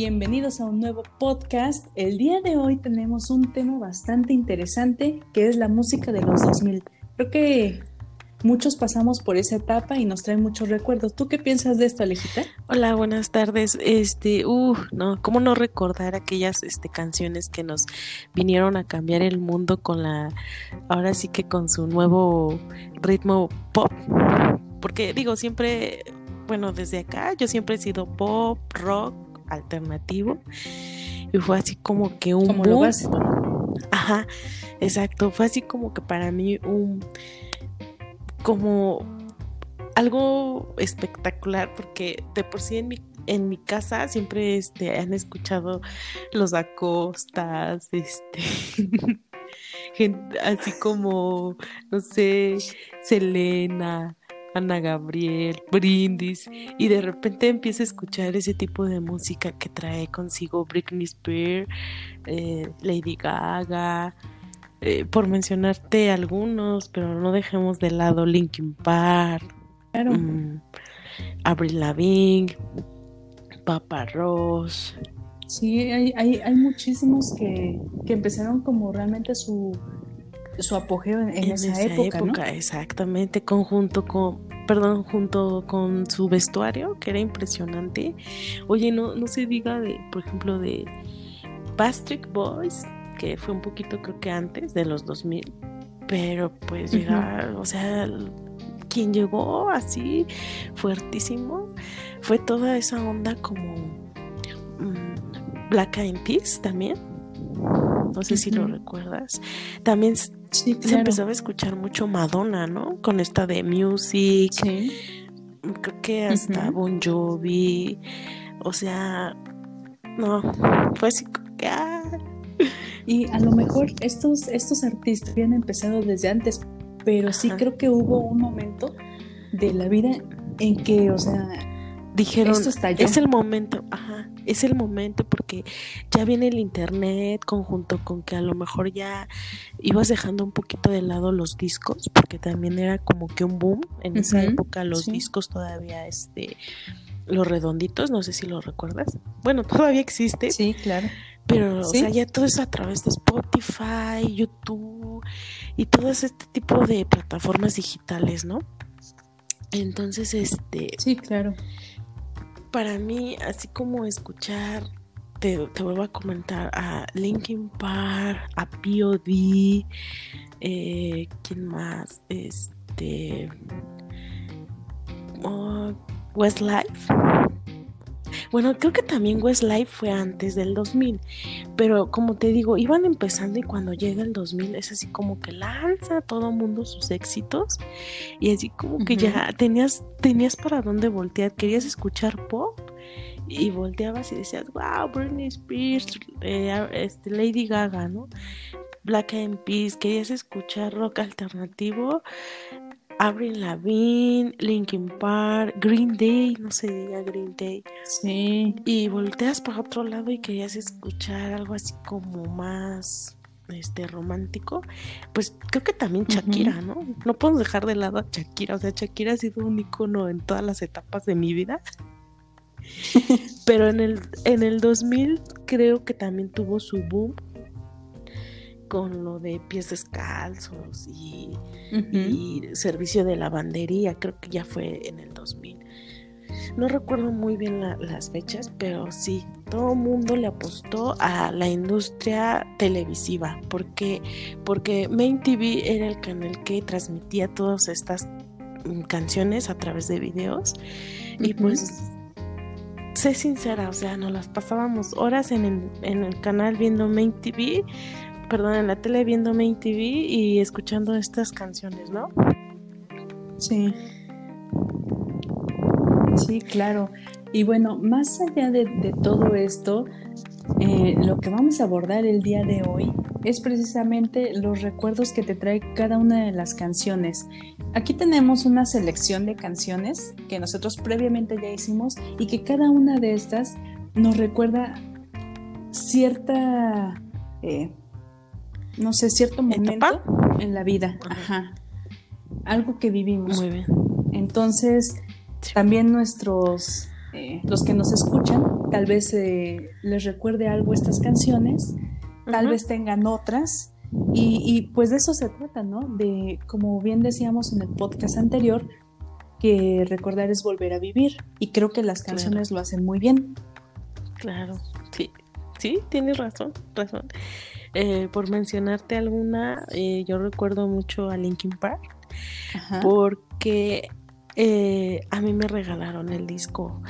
bienvenidos a un nuevo podcast. El día de hoy tenemos un tema bastante interesante que es la música de los 2000. Creo que muchos pasamos por esa etapa y nos trae muchos recuerdos. ¿Tú qué piensas de esto, Alejita? Hola, buenas tardes. Este, uh, no, cómo no recordar aquellas este canciones que nos vinieron a cambiar el mundo con la ahora sí que con su nuevo ritmo pop. Porque digo, siempre bueno, desde acá yo siempre he sido pop, rock, alternativo. Y fue así como que un como Ajá, exacto. Fue así como que para mí un como algo espectacular porque de por sí en mi, en mi casa siempre este, han escuchado los acostas, este, así como, no sé, Selena, Ana Gabriel, Brindis, y de repente empiezo a escuchar ese tipo de música que trae consigo Britney Spears, eh, Lady Gaga, eh, por mencionarte algunos, pero no dejemos de lado Linkin Park, mm, Avril Lavigne, Papa Ross. Sí, hay, hay, hay muchísimos que, que empezaron como realmente su su apogeo en, esa, época, exactamente, conjunto con, perdón, junto con su vestuario, que era impresionante. Oye, no, no se diga de, por ejemplo, de Patrick Boys, que fue un poquito creo que antes de los 2000, pero pues llegar, o sea, quien llegó así fuertísimo fue toda esa onda como mm, Black Eyed Peas también. No sé si lo recuerdas. También Sí, Se empezaba a escuchar mucho Madonna, ¿no? Con esta de Music. Sí. Creo que hasta Bon Jovi. O sea, no, fue así que... Ah. Y a lo mejor estos, estos artistas habían empezado desde antes, pero sí creo que hubo un momento de la vida en que, o sea, dijeron, es el momento, ajá, es el momento porque ya viene el internet conjunto con que a lo mejor ya ibas dejando un poquito de lado los discos, porque también era como que un boom en esa época los discos todavía este los redonditos, no sé si lo recuerdas. Bueno, todavía existe. Sí, claro. Pero, o sea, ya todo eso a través de Spotify, YouTube y todo este tipo de plataformas digitales, ¿no? Entonces, este. Sí, claro para mí, así como escuchar, te, vuelvo a comentar, a Linkin Park, a POD, eh, ¿quién más? Este. Oh, Westlife. Bueno, creo que también Westlife fue antes del 2000, pero como te digo, iban empezando y cuando llega el 2000 es así como que lanza a todo mundo sus éxitos y así como que ya tenías, tenías para dónde voltear, querías escuchar pop y volteabas y decías, wow, Britney Spears, eh, este, Lady Gaga, ¿no? Black Eyed Peas, querías escuchar rock alternativo, Avril Lavigne, Linkin Park, Green Day, no se diga Green Day. Sí. Y volteas para otro lado y querías escuchar algo así como más este romántico, pues creo que también Shakira, ¿no? No podemos dejar de lado a Shakira, o sea, Shakira ha sido un icono en todas las etapas de mi vida. Pero en el en el 2000 creo que también tuvo su boom con lo de pies descalzos y, servicio de lavandería, creo que ya fue en el 2000. No recuerdo muy bien las fechas, pero sí, todo el mundo le apostó a la industria televisiva, porque, porque Main TV era el canal que transmitía todas estas mm, canciones a través de videos. Y pues sé sincera, o sea, nos las pasábamos horas en el, en el canal viendo Main TV perdón, en la tele viendo Main TV y escuchando estas canciones, ¿no? Sí. Sí, claro. Y bueno, más allá de, todo esto, eh, lo que vamos a abordar el día de hoy es precisamente los recuerdos que te trae cada una de las canciones. Aquí tenemos una selección de canciones que nosotros previamente ya hicimos y que cada una de estas nos recuerda cierta eh, no sé, cierto momento en la vida. Ajá. Algo que vivimos. Muy bien. Entonces, también nuestros eh, los que nos escuchan, tal vez eh, les recuerde algo estas canciones, tal vez tengan otras. Y, y, pues de eso se trata, ¿no? De, como bien decíamos en el podcast anterior, que recordar es volver a vivir. Y creo que las canciones lo hacen muy bien. Claro, sí, sí, tienes razón, razón. Eh, por mencionarte alguna, eh, yo recuerdo mucho a Linkin Park porque eh, a mí me regalaron el disco.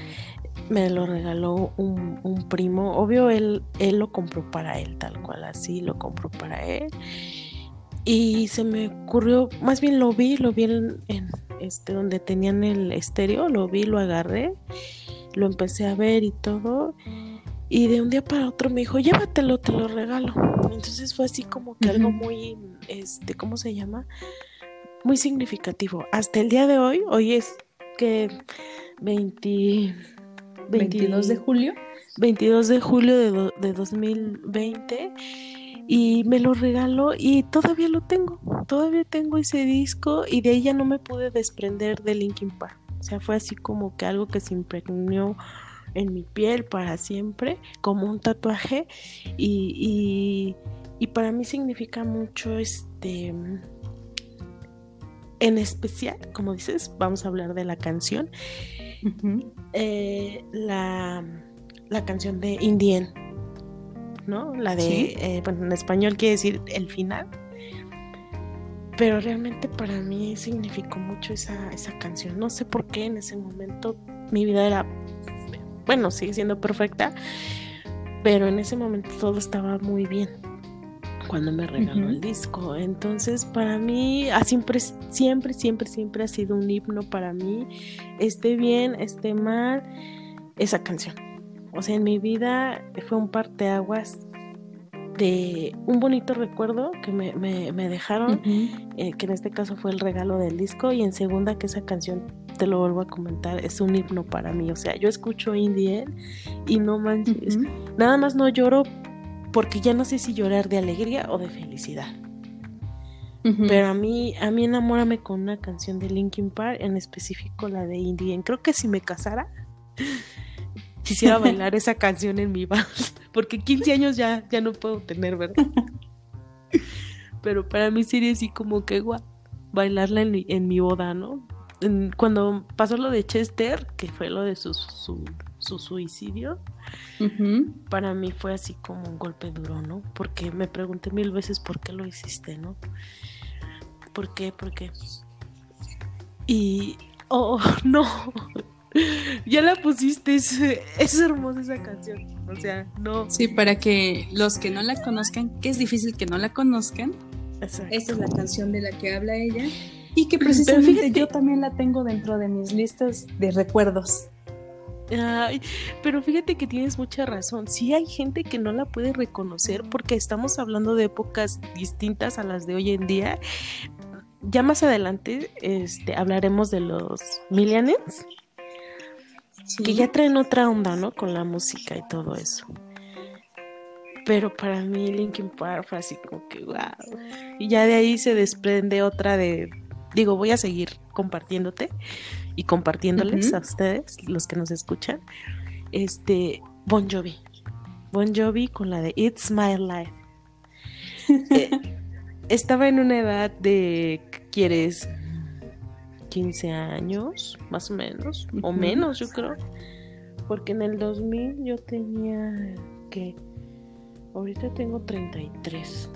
Me lo regaló un, primo. Obvio, él, él lo compró para él, tal cual así, lo compró para él. Y se me ocurrió, más bien lo vi, lo vi en, este donde tenían el estéreo, lo vi, lo agarré, lo empecé a ver y todo. Y de un día para otro me dijo, llévatelo, te lo regalo. Entonces fue así como que algo muy, este, ¿cómo se llama? Muy significativo. Hasta el día de hoy, hoy es que 20, 22 de julio. 22 de julio de, de 2020 y me lo regaló y todavía lo tengo, todavía tengo ese disco y de ahí ya no me pude desprender de Linkin Park. O sea, fue así como que algo que se impregnó en mi piel para siempre, como un tatuaje. Y, y, para mí significa mucho este. En especial, como dices, vamos a hablar de la canción. Eh, la, la, canción de Indien, ¿no? La de, eh, bueno, en español quiere decir el final. Pero realmente para mí significó mucho esa, esa canción. No sé por qué en ese momento mi vida era bueno, sigue siendo perfecta, pero en ese momento todo estaba muy bien cuando me regaló el disco. Entonces, para mí, siempre, siempre, siempre, siempre ha sido un himno para mí. Esté bien, esté mal, esa canción. O sea, en mi vida fue un parteaguas de un bonito recuerdo que me, dejaron, eh, que en este caso fue el regalo del disco, y en segunda que esa canción te lo vuelvo a comentar, es un himno para mí. O sea, yo escucho indie y no manches. Nada más no lloro porque ya no sé si llorar de alegría o de felicidad. Pero a mí, a mí enamórame con una canción de Linkin Park, en específico la de Indie. Creo que si me casara, quisiera bailar esa canción en mi vals. Porque 15 años ya, ya no puedo tener, ¿verdad? Pero para mí sería así como que guau, bailarla en, en mi boda, ¿no? Cuando pasó lo de Chester, que fue lo de su, su, suicidio, para mí fue así como un golpe duro, ¿no? Porque me pregunté mil veces por qué lo hiciste, ¿no? ¿Por qué? ¿Por qué? Y, oh, no, ya la pusiste, es, es hermosa esa canción, o sea, no. Sí, para que los que no la conozcan, que es difícil que no la conozcan, esta es la canción de la que habla ella y que precisamente yo también la tengo dentro de mis listas de recuerdos. Ay, pero fíjate que tienes mucha razón. Sí hay gente que no la puede reconocer porque estamos hablando de épocas distintas a las de hoy en día. Ya más adelante este, hablaremos de los millennials, que ya traen otra onda, ¿no? Con la música y todo eso. Pero para mí Linkin Park fue así como que wow. Y ya de ahí se desprende otra de digo, voy a seguir compartiéndote y compartiéndoles a ustedes, los que nos escuchan, este, Bon Jovi. Bon Jovi con la de It's My Life. Eh, estaba en una edad de, ¿quieres? 15 años, más o menos, o menos, yo creo. Porque en el 2000 yo tenía que, ahorita tengo 33,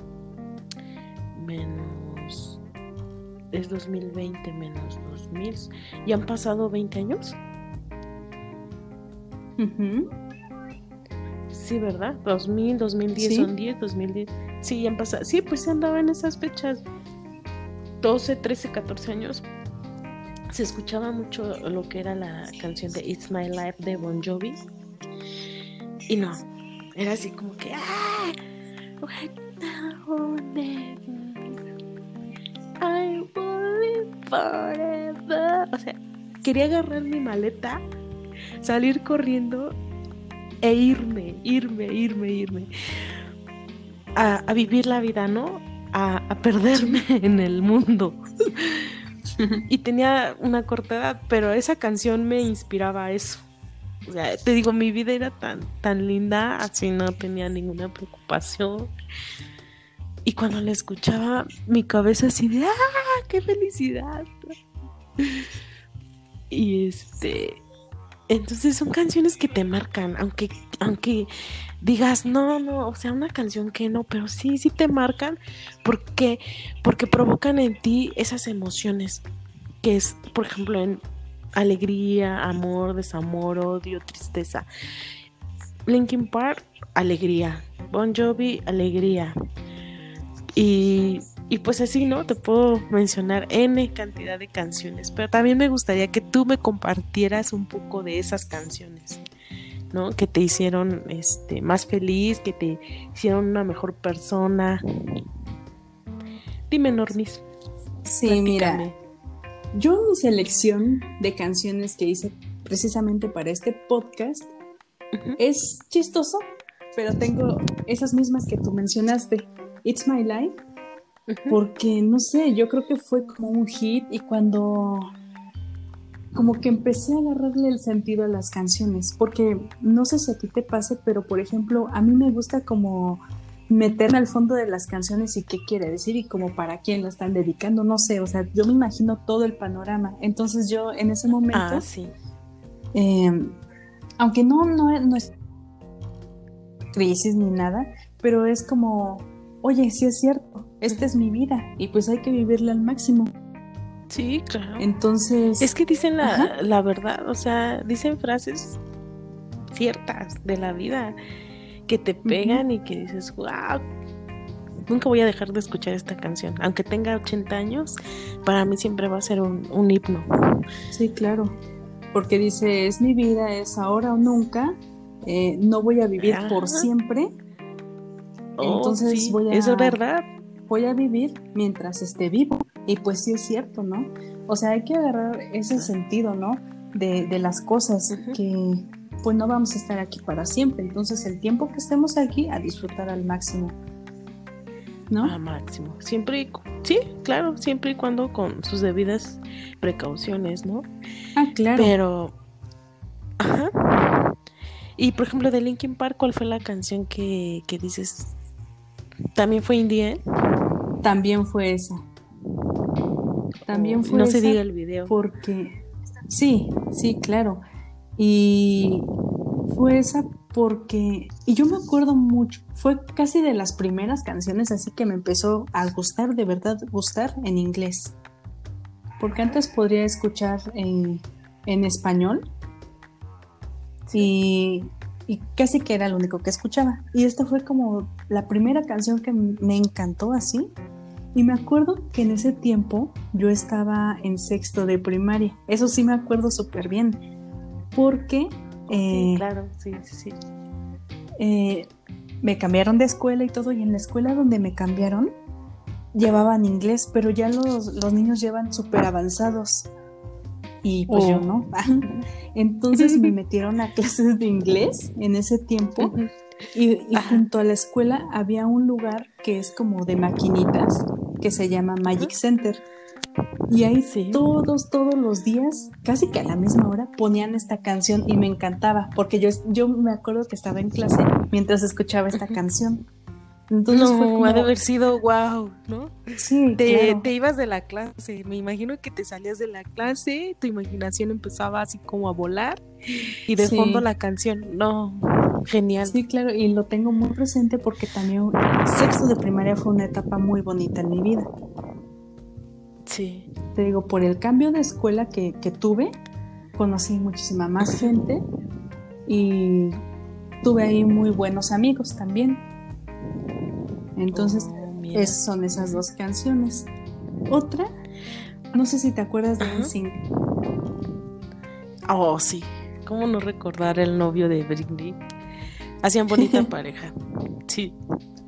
menos es 2020 menos 2000. ¿Y han pasado 20 años? Sí, ¿verdad? 2000, 2010 son 10, 2010. Sí, han pasado. Sí, pues se andaba en esas fechas. 12, 13, 14 años. Se escuchaba mucho lo que era la canción de It's My Life de Bon Jovi. Y no, era así como que. ¡Ah! O sea, quería agarrar mi maleta, salir corriendo e irme, irme, irme, irme. A, vivir la vida, ¿no? A, perderme en el mundo. y tenía una corta edad, pero esa canción me inspiraba a eso. O sea, te digo, mi vida era tan, tan linda, así no tenía ninguna preocupación. Y cuando la escuchaba, mi cabeza así de ¡ah! ¡Qué felicidad! Y este. Entonces son canciones que te marcan, aunque, aunque digas, no, no, o sea, una canción que no, pero sí, sí te marcan porque, porque provocan en ti esas emociones, que es, por ejemplo, en alegría, amor, desamor, odio, tristeza. Linkin Park, alegría. Bon Jovi, alegría. Y, y pues así, ¿no? Te puedo mencionar N cantidad de canciones, pero también me gustaría que tú me compartieras un poco de esas canciones. ¿no? Que te hicieron este, más feliz, que te hicieron una mejor persona. Dime, Normis. Sí, mira, yo mi selección de canciones que hice precisamente para este podcast es chistoso, pero tengo esas mismas que tú mencionaste. It's My Life, porque no sé, yo creo que fue como un hit y cuando como que empecé a agarrarle el sentido a las canciones, porque no sé si a ti te pase, pero por ejemplo, a mí me gusta como meterme al fondo de las canciones y qué quiere decir y como para quién la están dedicando, no sé, o sea, yo me imagino todo el panorama. Entonces yo en ese momento, ah, sí. Em, aunque no, no, no es crisis ni nada, pero es como, oye, sí es cierto, esta es mi vida y pues hay que vivirla al máximo. Sí, claro. Entonces. Es que dicen la, la, verdad, o sea, dicen frases ciertas de la vida que te pegan y que dices, wow, nunca voy a dejar de escuchar esta canción. Aunque tenga 80 años, para mí siempre va a ser un, un himno. Sí, claro. Porque dice, es mi vida, es ahora o nunca. Eh, no voy a vivir por siempre. Oh, Entonces voy a. Eso es verdad. Voy a vivir mientras esté vivo. Y pues sí es cierto, ¿no? O sea, hay que agarrar ese sentido, ¿no? De, de las cosas que pues no vamos a estar aquí para siempre. Entonces el tiempo que estemos aquí a disfrutar al máximo. ¿No? Al máximo. Siempre, sí, claro, siempre y cuando con sus debidas precauciones, ¿no? Ah, claro. Pero, ajá. Y por ejemplo, de Linkin Park, ¿cuál fue la canción que, que dices? ¿También fue Indie? También fue esa. También fue no se diga el video. Porque sí, sí, claro. Y fue esa porque, y yo me acuerdo mucho, fue casi de las primeras canciones así que me empezó a gustar, de verdad gustar en inglés. Porque antes podría escuchar en, en español y, y, casi que era lo único que escuchaba. Y esta fue como la primera canción que me encantó así y me acuerdo que en ese tiempo yo estaba en sexto de primaria. Eso sí me acuerdo súper bien. Porque... Eh, claro, sí, sí. Eh, me cambiaron de escuela y todo. Y en la escuela donde me cambiaron llevaban inglés, pero ya los, los niños llevan súper avanzados. Y pues yo oh. no. Entonces me metieron a clases de inglés en ese tiempo. Y, junto a la escuela había un lugar que es como de maquinitas, que se llama Magic Center. Y ahí todos, todos los días, casi que a la misma hora, ponían esta canción y me encantaba, porque yo, yo me acuerdo que estaba en clase mientras escuchaba esta canción. Entonces no, ha de haber sido wow, ¿no? Sí, te, te, ibas de la clase, me imagino que te salías de la clase, tu imaginación empezaba así como a volar y de fondo la canción, no, genial. Sí, claro, y lo tengo muy presente porque también sexto de primaria fue una etapa muy bonita en mi vida. Sí. Te digo, por el cambio de escuela que, que tuve, conocí muchísima más gente y tuve ahí muy buenos amigos también. Entonces, oh, son esas dos canciones. Otra, no sé si te acuerdas de NSYNC. Oh, sí. ¿Cómo no recordar el novio de Britney? Hacían bonita pareja. Sí,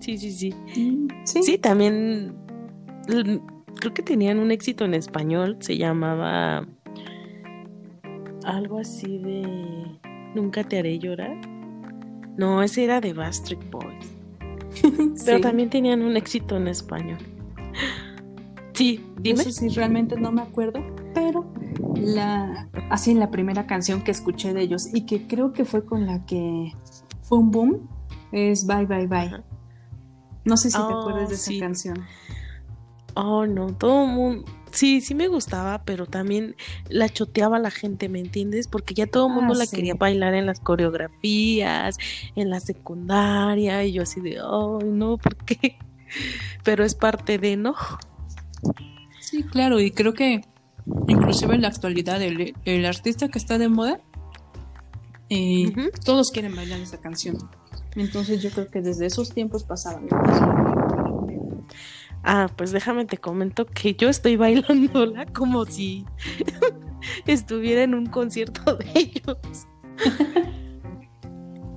sí, sí, sí. Mm, sí. Sí, también creo que tenían un éxito en español. Se llamaba algo así de Nunca te haré llorar. No, ese era de Bastric Boys. Pero también tenían un éxito en español. Sí, dime. Eso sí, realmente no me acuerdo, pero la, así en la primera canción que escuché de ellos y que creo que fue con la que fue un boom, es Bye Bye Bye. No sé si te acuerdas de esa canción. Oh, no, todo el mundo. Sí, sí me gustaba, pero también la choteaba la gente, ¿me entiendes? Porque ya todo el mundo Ah, la sí. quería bailar en las coreografías, en la secundaria, y yo así de, oh, no, ¿por qué? Pero es parte de, ¿no? Sí, claro, y creo que inclusive en la actualidad el, el artista que está de moda, eh, todos quieren bailar esa canción. Entonces yo creo que desde esos tiempos pasaban. Ah, pues déjame te comento que yo estoy bailándola como si estuviera en un concierto de ellos.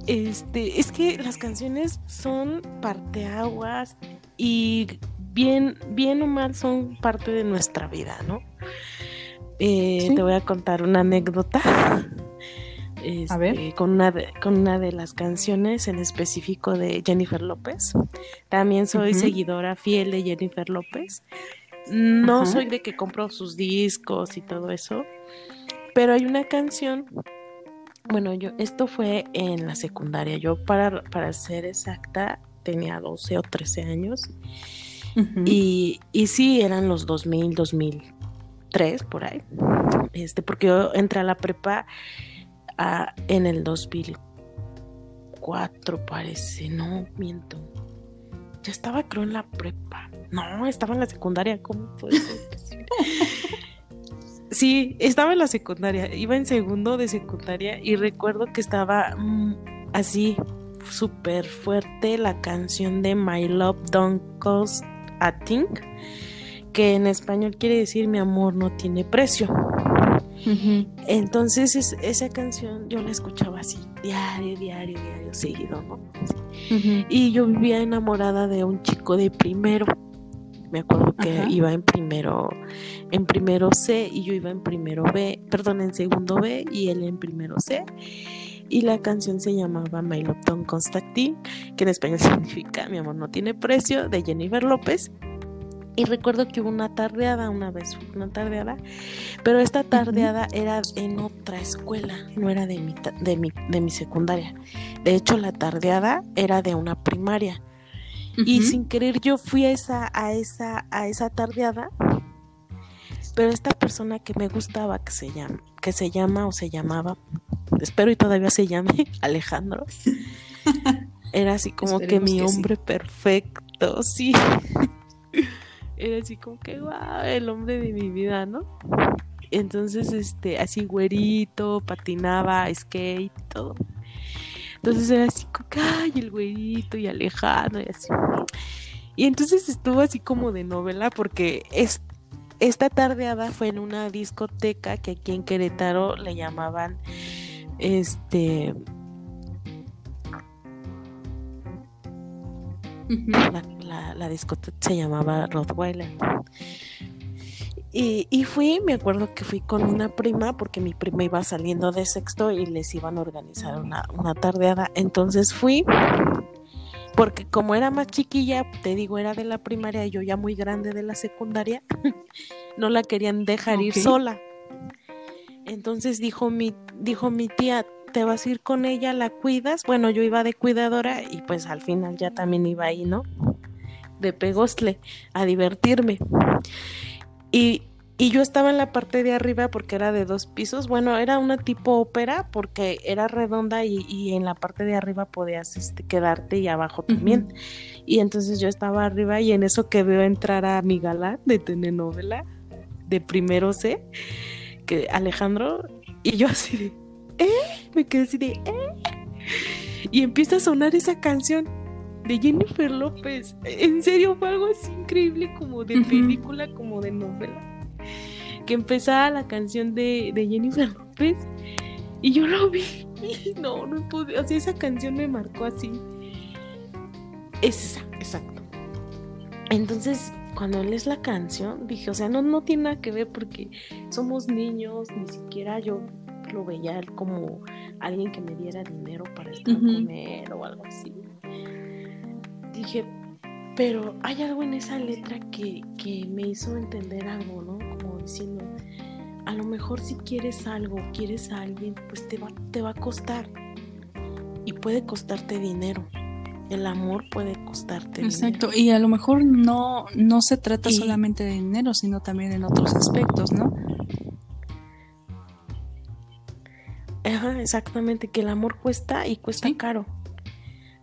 Este, es que las canciones son parteaguas y bien, bien o mal son parte de nuestra vida, ¿no? Eh, Sí. Te voy a contar una anécdota. Este, ver. Con una, de, con una de las canciones en específico de Jennifer López. También soy seguidora fiel de Jennifer López. No soy de que compro sus discos y todo eso, pero hay una canción. Bueno, yo esto fue en la secundaria. Yo para para ser exacta tenía 12 o 13 años y, y sí eran los 2000, 2003 por ahí. Este porque yo entré a la prepa en el 2004 parece, no miento. Ya estaba creo en la prepa. No, estaba en la secundaria, ¿cómo puede ser? Sí, estaba en la secundaria, iba en segundo de secundaria y recuerdo que estaba mm, así súper fuerte la canción de My Love Don't Cost a Thing, que en español quiere decir mi amor no tiene precio. Entonces es- esa canción yo la escuchaba así, diario, diario, diario, seguido, ¿no? Y yo vivía enamorada de un chico de primero. Me acuerdo que Ajá. iba en primero, en primero C y yo iba en primero B, perdón, en segundo B y él en primero C. Y la canción se llamaba My Love Don't Thing, que en español significa Mi amor no tiene precio, de Jennifer López. Y recuerdo que hubo una tardeada, una vez una tardeada, pero esta tardeada era en otra escuela, no era de mi, de mi, de mi secundaria. De hecho, la tardeada era de una primaria. Y sin querer yo fui a esa, a esa, a esa tardeada. Pero esta persona que me gustaba, que se llama, que se llama o se llamaba, espero y todavía se llame Alejandro, era así como que mi que sí. hombre perfecto, sí. Era así como que, wow, el hombre de mi vida, ¿no? Entonces, este, así güerito, patinaba, skate todo. Entonces era así como que, ay, el güerito y Alejandro y así. Y entonces estuvo así como de novela porque es, esta tardeada fue en una discoteca que aquí en Querétaro le llamaban, este, La, la, la discoteca se llamaba Rottweiler. Y, y fui, me acuerdo que fui con una prima, porque mi prima iba saliendo de sexto y les iban a organizar una, una tardeada. Entonces fui, porque como era más chiquilla, te digo, era de la primaria y yo ya muy grande de la secundaria, no la querían dejar ir sola. Entonces dijo mi, dijo mi tía, te vas a ir con ella, la cuidas. Bueno, yo iba de cuidadora y pues al final ya también iba ahí, ¿no? De pegostle, a divertirme. Y, y yo estaba en la parte de arriba porque era de dos pisos. Bueno, era una tipo ópera porque era redonda y, y en la parte de arriba podías este, quedarte y abajo también. Y entonces yo estaba arriba y en eso que veo entrar a mi galán de telenovela de primero C, que Alejandro, y yo así de, ¿eh? Me quedé así de, ¿eh? Y empieza a sonar esa canción de Jennifer López. En serio, fue algo así increíble como de película, como de novela. Que empezaba la canción de, de Jennifer López y yo lo vi. Y no, no pude. O sea, esa canción me marcó así. Es esa, exacto. Entonces, cuando lees la canción, dije, o sea, no, no tiene nada que ver porque somos niños, ni siquiera yo lo veía él como alguien que me diera dinero para estar con él o algo así. Dije, pero hay algo en esa letra que, que me hizo entender algo, ¿no? Como diciendo, a lo mejor si quieres algo, quieres a alguien, pues te va, te va a costar. Y puede costarte dinero. El amor puede costarte Exacto, y a lo mejor no, no se trata solamente de dinero, sino también en otros aspectos, ¿no? Ajá, exactamente, que el amor cuesta y cuesta caro.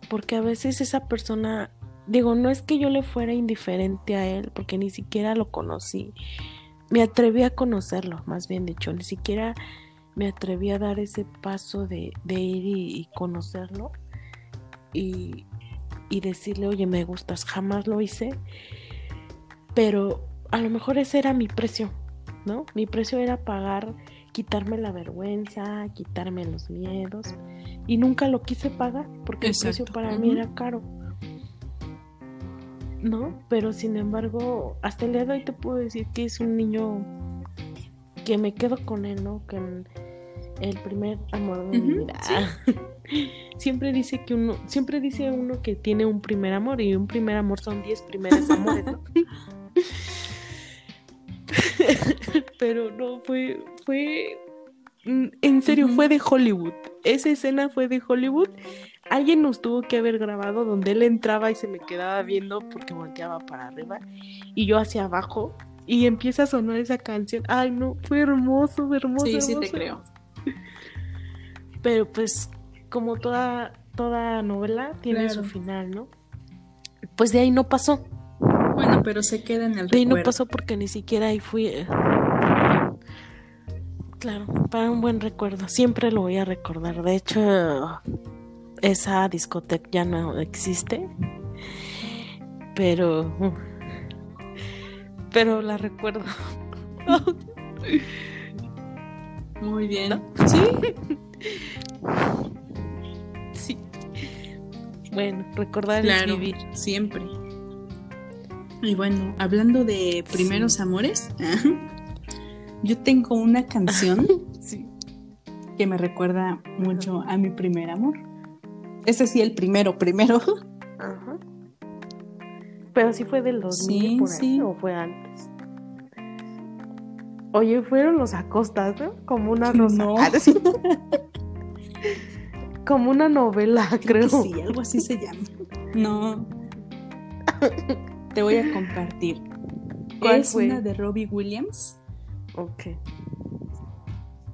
Porque a veces esa persona, digo, no es que yo le fuera indiferente a él, porque ni siquiera lo conocí. Me atreví a conocerlo, más bien dicho, ni siquiera me atreví a dar ese paso de, ir y, conocerlo y, y decirle, oye, me gustas, jamás lo hice, pero a lo mejor ese era mi precio, ¿no? Mi precio era pagar quitarme la vergüenza, quitarme los miedos. Y nunca lo quise pagar porque el precio para mí era caro. ¿No? Pero sin embargo, hasta el día de hoy te puedo decir que es un niño que me quedo con él, ¿no? Que el primer amor de mi vida. siempre dice que uno, siempre dice uno que tiene un primer amor y un primer amor son 10 primeros amores, ¿no? Pero no, fue, fue, mm, en serio, fue de Hollywood. Esa escena fue de Hollywood. Alguien nos tuvo que haber grabado donde él entraba y se me quedaba viendo porque volteaba para arriba y yo hacia abajo y empieza a sonar esa canción. Ay, no, fue hermoso, hermoso. Sí, sí te creo. Pero pues, como toda, toda novela tiene su final, ¿no? Pues de ahí no pasó. Bueno, pero se queda en el ahí no pasó porque ni siquiera ahí fui. Eh, Claro, para un buen recuerdo. Siempre lo voy a recordar. De hecho, esa discoteca ya no existe. Pero. Pero la recuerdo. Muy bien. Sí. sí. Bueno, recordar claro, vivir. Siempre. Y bueno, hablando de primeros amores. Yo tengo una canción que me recuerda mucho a mi primer amor. Ese sí, el primero, primero. Ajá. Pero sí fue del 2000 por ahí, o fue antes. Oye, fueron los Acostas, ¿no? Como una rosa. Como una novela, creo. sí, algo así se llama. No. Te voy a compartir. es una de Robbie Williams Ok.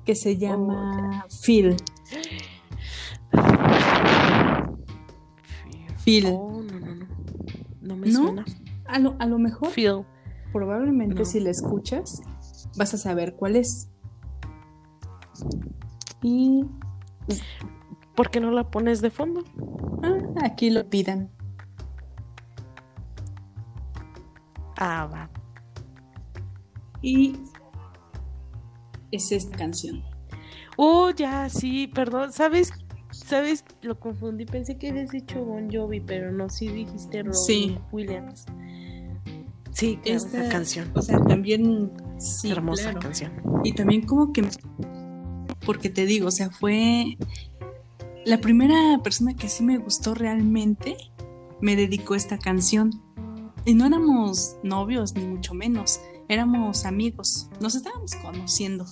Que se llama Phil. Phil. Oh, no, no, no. No me suena. A lo, a lo mejor. Phil. Probablemente si la escuchas, vas a saber cuál es. Y. ¿Por qué no la pones de fondo? Ah, aquí lo pidan. Ah, va. Y es esta canción. Oh, ya, sí, perdón. ¿Sabes? ¿Sabes? Lo confundí. Pensé que habías dicho Bon Jovi, pero no, sí dijiste Robin Williams. Sí, esta canción. O sea, también. Sí, Hermosa canción. Y también, como que. Porque te digo, o sea, fue. La primera persona que sí me gustó realmente me dedicó esta canción. Y no éramos novios, ni mucho menos éramos amigos, nos estábamos conociendo.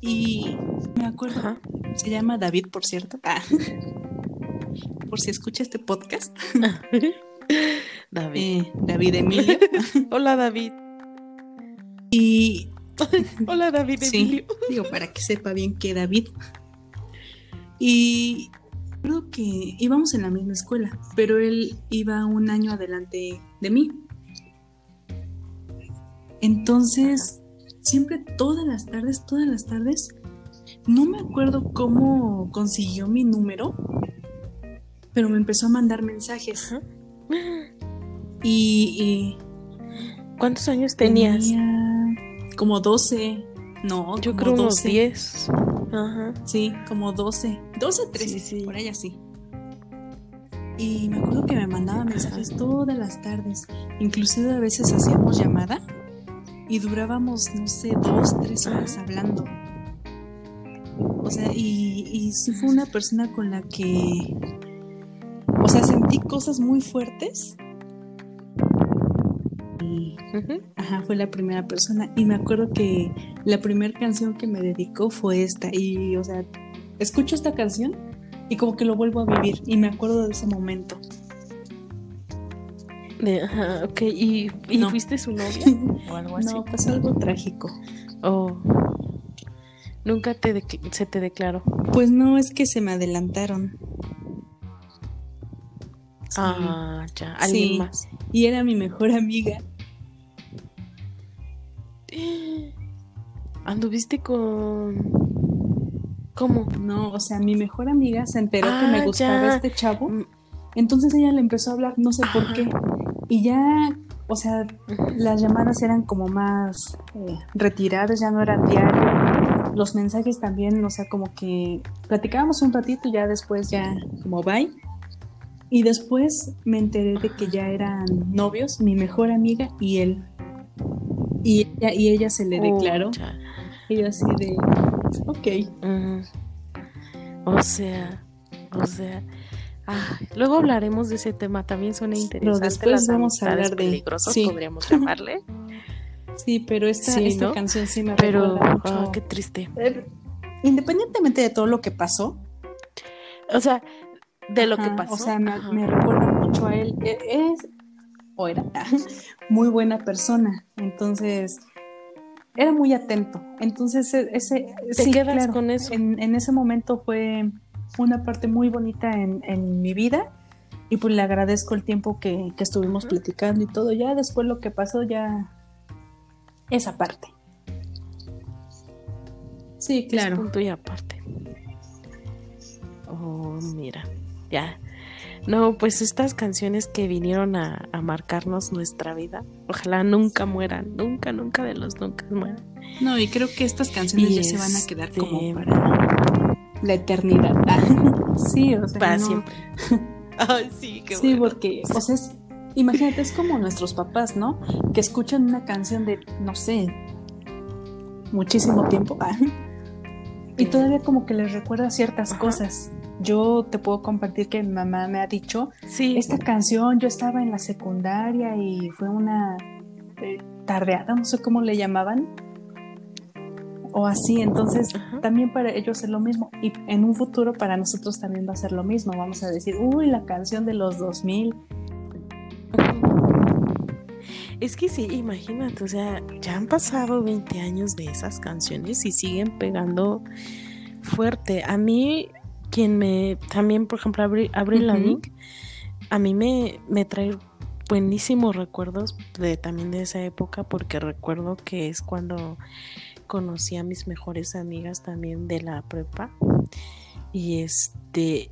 Y me acuerdo, se llama David, por cierto. Ah. por si escucha este podcast. David. Eh, David Emilio. Hola, David. Y. Hola, David Emilio. Digo, para que sepa bien que David. Y creo que íbamos en la misma escuela, pero él iba un año adelante de mí. Entonces, siempre todas las tardes, todas las tardes, no me acuerdo cómo consiguió mi número, pero me empezó a mandar mensajes. Y, ¿Cuántos años tenías? Tenía como 12. No, yo creo 12. 10. Ajá. Sí, como 12. 12, 13, sí, por ahí así. Y me acuerdo que me mandaba mensajes todas las tardes. Inclusive a veces hacíamos llamada y durábamos, no sé, dos, tres horas hablando. O sea, y, y sí fue una persona con la que, o sea, sentí cosas muy fuertes. Y ajá, fue la primera persona. Y me acuerdo que la primera canción que me dedicó fue esta. Y, o sea, escucho esta canción y como que lo vuelvo a vivir y me acuerdo de ese momento. ajá, ok, ¿y, fuiste su novia o algo así? No, pasó algo trágico. Oh. Nunca te se te declaró. Pues no, es que se me adelantaron. Ah, ya, alguien más. Y era mi mejor amiga. ¿Anduviste con ¿Cómo? No, o sea, mi mejor amiga se enteró que me ah, gustaba este chavo. Mm. Entonces ella le empezó a hablar, no sé por qué. Y ya, o sea, las llamadas eran como más eh, retiradas, ya no eran diario. Los mensajes también, o sea, como que platicábamos un ratito y ya después ya como bye. Y después me enteré de que ya eran novios, mi mejor amiga y él. Y ella, y ella se le declaró. y yo así de, ok. O sea, o sea. luego hablaremos de ese tema, también suena interesante. después vamos a hablar de peligrosos, podríamos llamarle. Sí, pero esta, esta canción sí me pero, recuerda mucho. Ah, qué triste. Independientemente de todo lo que pasó. O sea, de lo que pasó. O sea, me, recuerda mucho a él. E, es, o era, muy buena persona. Entonces, era muy atento. Entonces, e, ese. ¿Te quedas con eso? En, en, ese momento fue una parte muy bonita en, en, mi vida. Y pues le agradezco el tiempo que, que estuvimos platicando y todo. Ya después lo que pasó, ya. Esa parte. Sí, claro. punto y aparte. Oh, mira ya. No, pues estas canciones que vinieron a, marcarnos nuestra vida, ojalá nunca mueran, nunca, nunca de los nunca mueran. No, y creo que estas canciones ya se van a quedar como este para la eternidad. sí, o sea. Para siempre. Ay, sí, qué Sí, porque, o sea, imagínate, es como nuestros papás, ¿no? Que escuchan una canción de, no sé, muchísimo tiempo. y todavía como que les recuerda ciertas cosas yo te puedo compartir que mi mamá me ha dicho, sí. esta canción yo estaba en la secundaria y fue una eh, tardeada, no sé cómo le llamaban, o así, entonces también para ellos es lo mismo y en un futuro para nosotros también va a ser lo mismo, vamos a decir, uy, la canción de los 2000. Es que sí, imagínate, o sea, ya han pasado 20 años de esas canciones y siguen pegando fuerte. A mí quien me, también por ejemplo Abril, Abril a mí me, me trae buenísimos recuerdos de también de esa época porque recuerdo que es cuando conocí a mis mejores amigas también de la prepa y este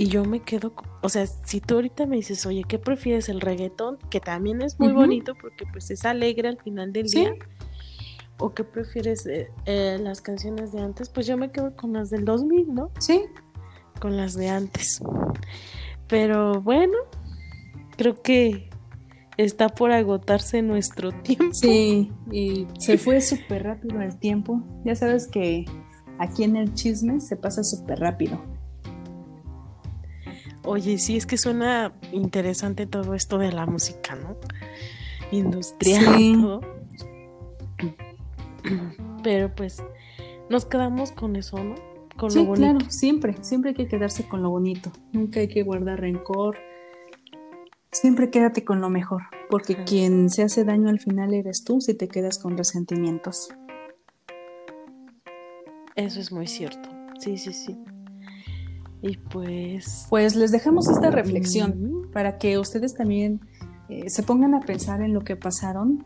y yo me quedo, o sea, si tú ahorita me dices, oye, ¿qué prefieres el reggaetón? Que también es muy bonito porque pues es alegre al final del día. ¿O qué prefieres eh, eh, las canciones de antes? Pues yo me quedo con las del 2000, ¿no? Sí, con las de antes. Pero bueno, creo que está por agotarse nuestro tiempo. Sí, y se fue súper rápido el tiempo. Ya sabes que aquí en el chisme se pasa súper rápido. Oye, sí, es que suena interesante todo esto de la música, ¿no? Industrial. Pero pues nos quedamos con eso, ¿no? Sí, claro, siempre, siempre hay que quedarse con lo bonito, nunca hay que guardar rencor, siempre quédate con lo mejor, porque quien se hace daño al final eres tú si te quedas con resentimientos. Eso es muy cierto, sí, sí, sí. Y pues... Pues les dejamos esta reflexión para que ustedes también eh, se pongan a pensar en lo que pasaron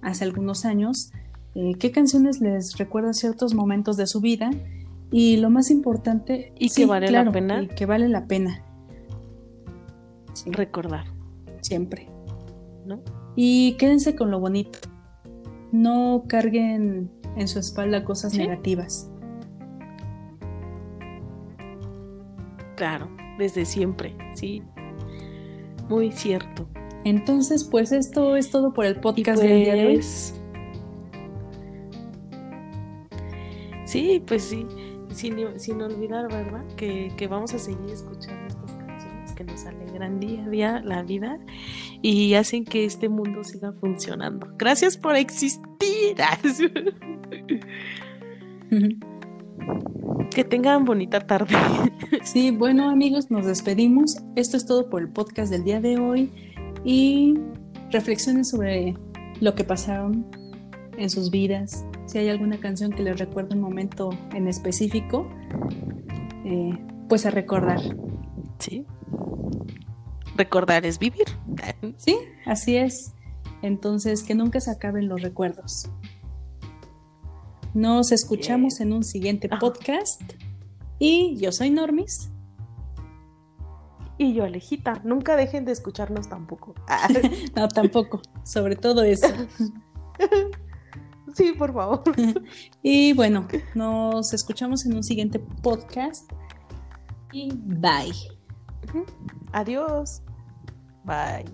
hace algunos años, eh, qué canciones les recuerdan ciertos momentos de su vida y lo más importante. Y que vale la pena. Y que vale la pena. Recordar. Siempre. ¿No? Y quédense con lo bonito. No carguen en su espalda cosas negativas. Claro, desde siempre, sí. Muy cierto. Entonces, pues esto es todo por el podcast del día de hoy. Pues sí, pues sí sin, olvidar, ¿verdad? Que, vamos a seguir escuchando estas canciones que nos alegran día a día la vida y hacen que este mundo siga funcionando. Gracias por existir. que tengan bonita tarde. Sí, bueno amigos, nos despedimos. Esto es todo por el podcast del día de hoy y reflexionen sobre lo que pasaron en sus vidas. Si hay alguna canción que les recuerde un momento en específico, eh, pues a recordar. Sí. Recordar es vivir. Sí, así es. Entonces, que nunca se acaben los recuerdos. Nos escuchamos en un siguiente podcast. Y yo soy Normis. Y yo, Alejita. Nunca dejen de escucharnos tampoco. no, tampoco. Sobre todo eso. Sí, por favor. y bueno, nos escuchamos en un siguiente podcast. Y bye. Adiós. Bye.